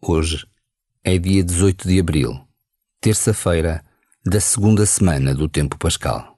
Hoje é dia 18 de abril, terça-feira da segunda semana do tempo pascal.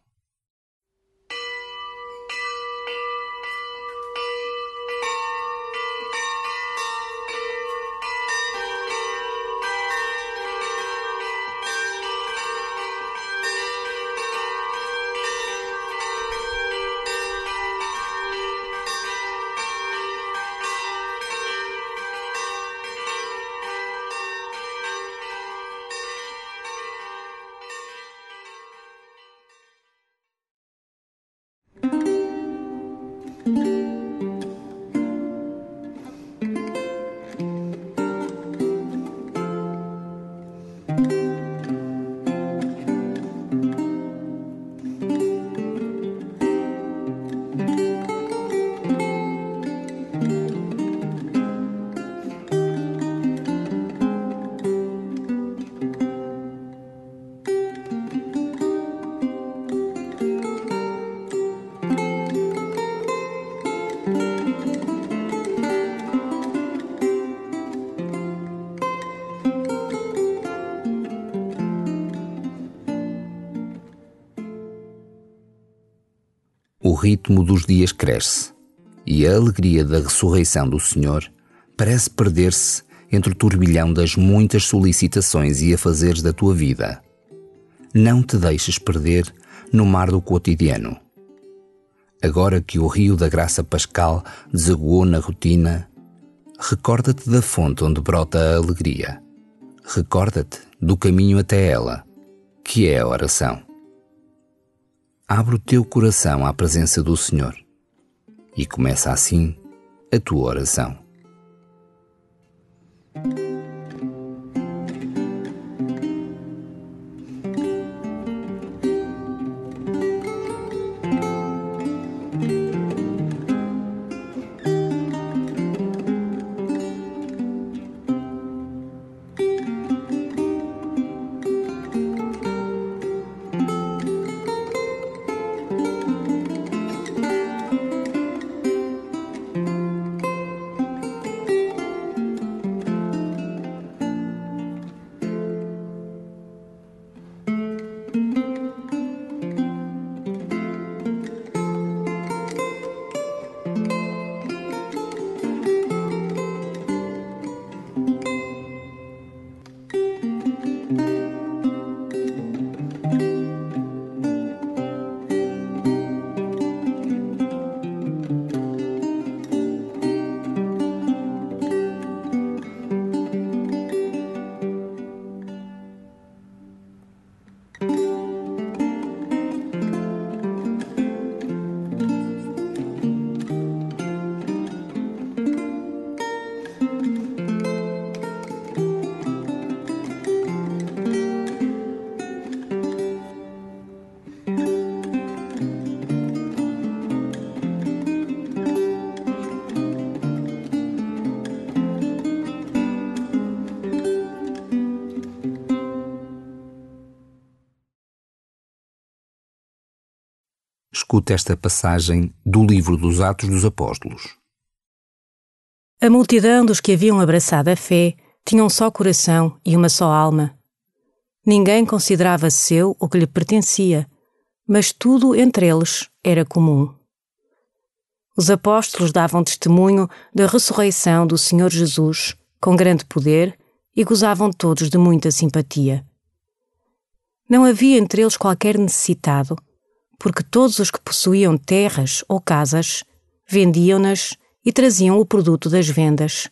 Ritmo dos dias cresce e a alegria da ressurreição do Senhor parece perder-se entre o turbilhão das muitas solicitações e afazeres da tua vida. Não te deixes perder no mar do cotidiano. Agora que o rio da graça pascal desaguou na rotina, recorda-te da fonte onde brota a alegria. Recorda-te do caminho até ela, que é a oração abre o teu coração à presença do Senhor e começa assim a tua oração. Escuta esta passagem do livro dos Atos dos Apóstolos. A multidão dos que haviam abraçado a fé tinha um só coração e uma só alma. Ninguém considerava seu o que lhe pertencia, mas tudo entre eles era comum. Os apóstolos davam testemunho da ressurreição do Senhor Jesus com grande poder e gozavam todos de muita simpatia. Não havia entre eles qualquer necessitado porque todos os que possuíam terras ou casas vendiam-nas e traziam o produto das vendas,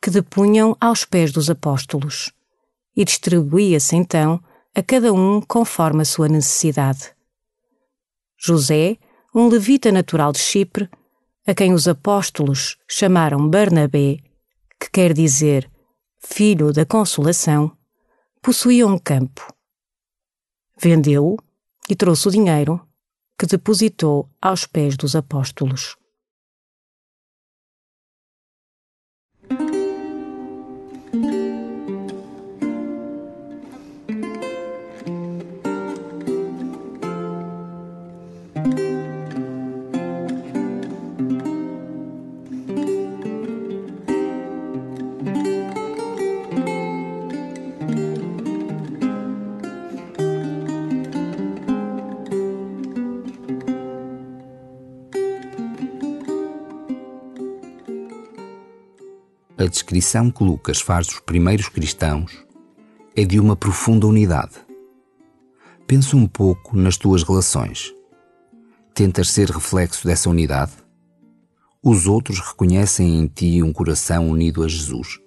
que depunham aos pés dos apóstolos, e distribuía-se então a cada um conforme a sua necessidade. José, um levita natural de Chipre, a quem os apóstolos chamaram Barnabé, que quer dizer filho da consolação, possuía um campo. Vendeu-o e trouxe o dinheiro que depositou aos pés dos apóstolos. A descrição que Lucas faz dos primeiros cristãos é de uma profunda unidade. Pensa um pouco nas tuas relações. Tentas ser reflexo dessa unidade? Os outros reconhecem em ti um coração unido a Jesus.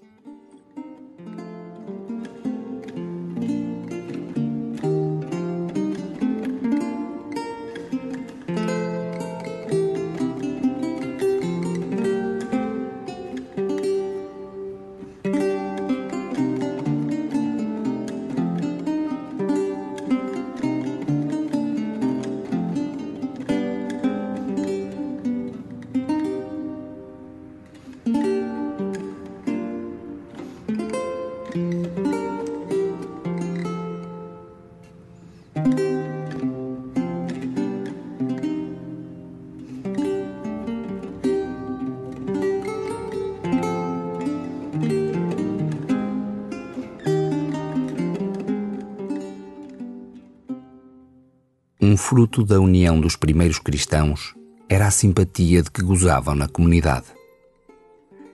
Um fruto da união dos primeiros cristãos era a simpatia de que gozavam na comunidade.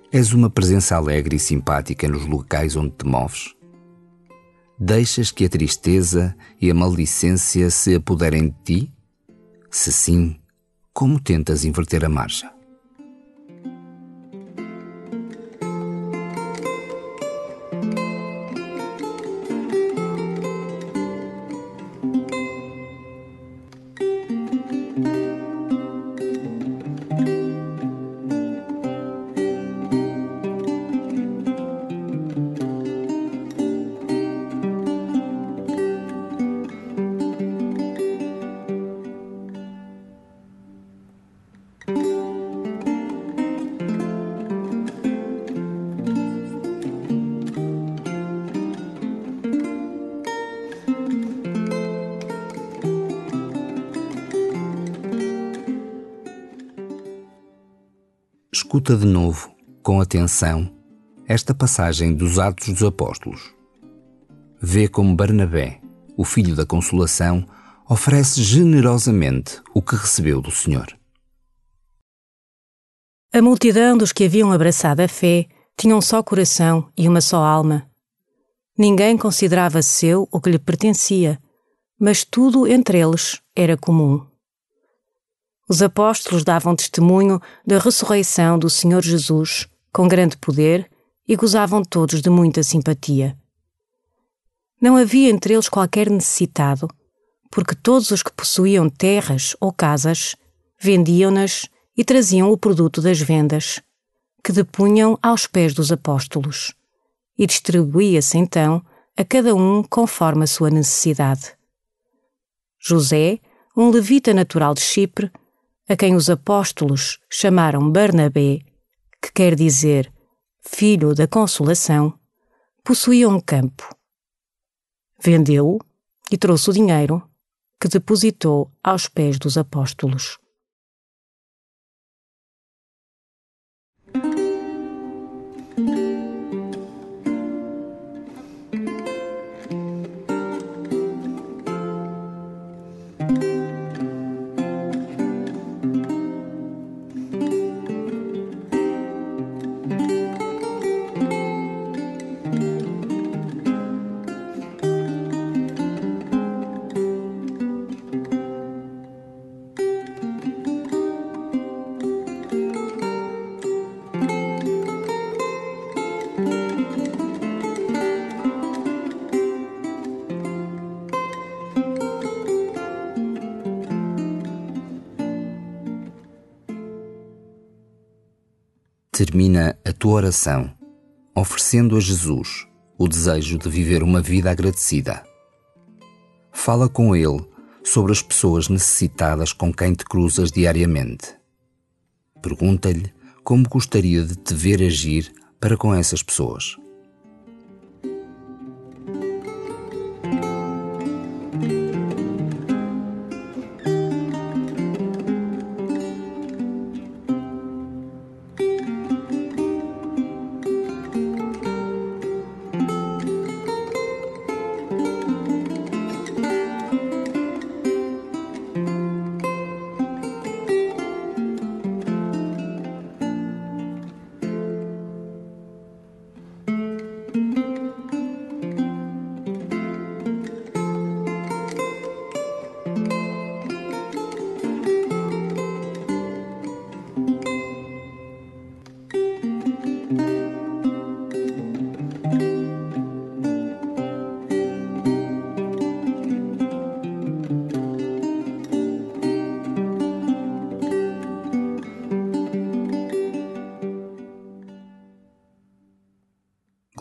És uma presença alegre e simpática nos locais onde te moves? Deixas que a tristeza e a maldicência se apoderem de ti? Se sim, como tentas inverter a marcha? Escuta de novo, com atenção, esta passagem dos Atos dos Apóstolos. Vê como Barnabé, o filho da Consolação, oferece generosamente o que recebeu do Senhor. A multidão dos que haviam abraçado a fé tinha um só coração e uma só alma. Ninguém considerava seu o que lhe pertencia, mas tudo entre eles era comum. Os apóstolos davam testemunho da ressurreição do Senhor Jesus com grande poder e gozavam todos de muita simpatia. Não havia entre eles qualquer necessitado, porque todos os que possuíam terras ou casas vendiam-nas e traziam o produto das vendas, que depunham aos pés dos apóstolos, e distribuía-se então a cada um conforme a sua necessidade. José, um levita natural de Chipre, a quem os apóstolos chamaram Barnabé, que quer dizer filho da consolação, possuía um campo. Vendeu-o e trouxe o dinheiro, que depositou aos pés dos apóstolos. Termina a tua oração oferecendo a Jesus o desejo de viver uma vida agradecida. Fala com Ele sobre as pessoas necessitadas com quem te cruzas diariamente. Pergunta-lhe como gostaria de te ver agir para com essas pessoas.